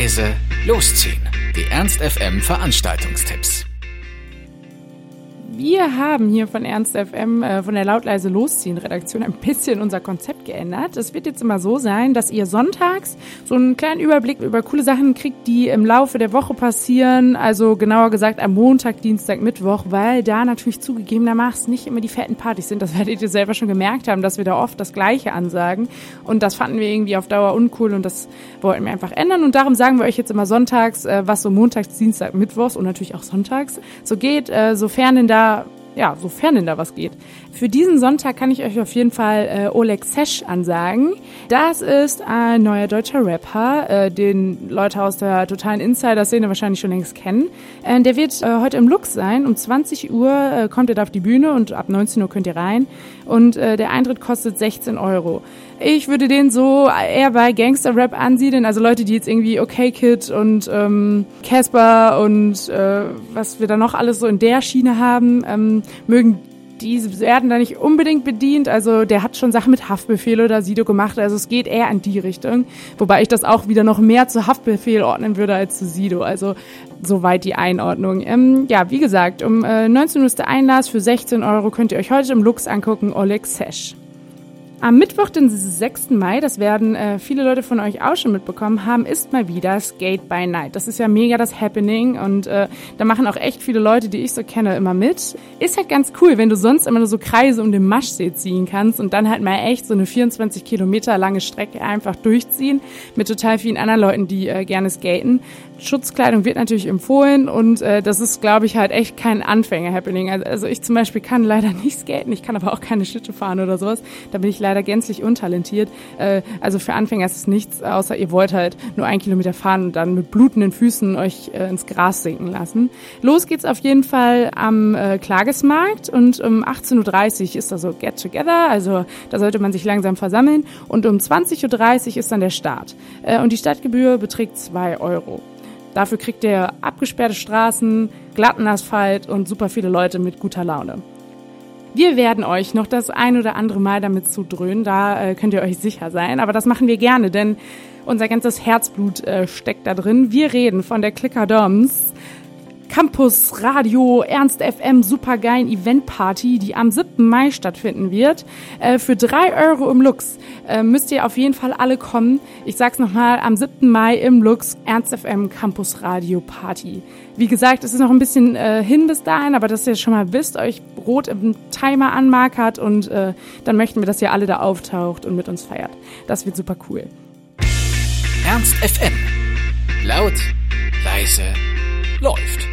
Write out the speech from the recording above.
leise, losziehen. Die Ernst FM Veranstaltungstipps. Wir haben hier von Ernst FM, äh, von der Lautleise Losziehen Redaktion ein bisschen unser Konzept geändert. Es wird jetzt immer so sein, dass ihr sonntags so einen kleinen Überblick über coole Sachen kriegt, die im Laufe der Woche passieren. Also genauer gesagt am Montag, Dienstag, Mittwoch, weil da natürlich zugegebenermaßen nicht immer die fetten Partys sind. Das werdet ihr selber schon gemerkt haben, dass wir da oft das Gleiche ansagen. Und das fanden wir irgendwie auf Dauer uncool und das wollten wir einfach ändern. Und darum sagen wir euch jetzt immer sonntags, äh, was so montags, Dienstag, Mittwochs und natürlich auch sonntags so geht, äh, sofern denn da ja, sofern denn da was geht. Für diesen Sonntag kann ich euch auf jeden Fall äh, Oleg Sesh ansagen. Das ist ein neuer deutscher Rapper, äh, den Leute aus der totalen Insider-Szene wahrscheinlich schon längst kennen. Äh, der wird äh, heute im Lux sein. Um 20 Uhr äh, kommt er da auf die Bühne und ab 19 Uhr könnt ihr rein. Und äh, der Eintritt kostet 16 Euro. Ich würde den so eher bei Gangster-Rap ansiedeln, also Leute, die jetzt irgendwie Okay Kid und ähm, Casper und äh, was wir da noch alles so in der Schiene haben, ähm, mögen die werden da nicht unbedingt bedient. Also der hat schon Sachen mit Haftbefehl oder Sido gemacht. Also es geht eher in die Richtung. Wobei ich das auch wieder noch mehr zu Haftbefehl ordnen würde als zu Sido. Also soweit die Einordnung. Ähm, ja, wie gesagt, um äh, 19 Uhr ist der Einlass. Für 16 Euro könnt ihr euch heute im Lux angucken. Oleg Sesh. Am Mittwoch, den 6. Mai, das werden äh, viele Leute von euch auch schon mitbekommen haben, ist mal wieder Skate by Night. Das ist ja mega das Happening und äh, da machen auch echt viele Leute, die ich so kenne, immer mit. Ist halt ganz cool, wenn du sonst immer nur so Kreise um den Maschsee ziehen kannst und dann halt mal echt so eine 24 Kilometer lange Strecke einfach durchziehen mit total vielen anderen Leuten, die äh, gerne skaten. Schutzkleidung wird natürlich empfohlen und äh, das ist, glaube ich, halt echt kein Anfänger-Happening. Also, also ich zum Beispiel kann leider nicht skaten, ich kann aber auch keine Schlitte fahren oder sowas. Da bin ich leider gänzlich untalentiert. Äh, also für Anfänger ist es nichts, außer ihr wollt halt nur einen Kilometer fahren und dann mit blutenden Füßen euch äh, ins Gras sinken lassen. Los geht's auf jeden Fall am äh, Klagesmarkt und um 18.30 Uhr ist da so Get Together, also da sollte man sich langsam versammeln und um 20.30 Uhr ist dann der Start. Äh, und die Stadtgebühr beträgt zwei Euro. Dafür kriegt ihr abgesperrte Straßen, glatten Asphalt und super viele Leute mit guter Laune. Wir werden euch noch das ein oder andere Mal damit zudröhnen, da äh, könnt ihr euch sicher sein. Aber das machen wir gerne, denn unser ganzes Herzblut äh, steckt da drin. Wir reden von der Clicker Doms, Campus Radio Ernst FM supergeilen Event Party, die am 7. Mai stattfinden wird. Äh, für drei Euro im Lux äh, müsst ihr auf jeden Fall alle kommen. Ich sag's nochmal, am 7. Mai im Lux Ernst FM Campus Radio Party. Wie gesagt, es ist noch ein bisschen äh, hin bis dahin, aber dass ihr schon mal wisst, euch rot im Timer anmarkert und äh, dann möchten wir, dass ihr alle da auftaucht und mit uns feiert. Das wird super cool. Ernst FM. Laut, leise, läuft.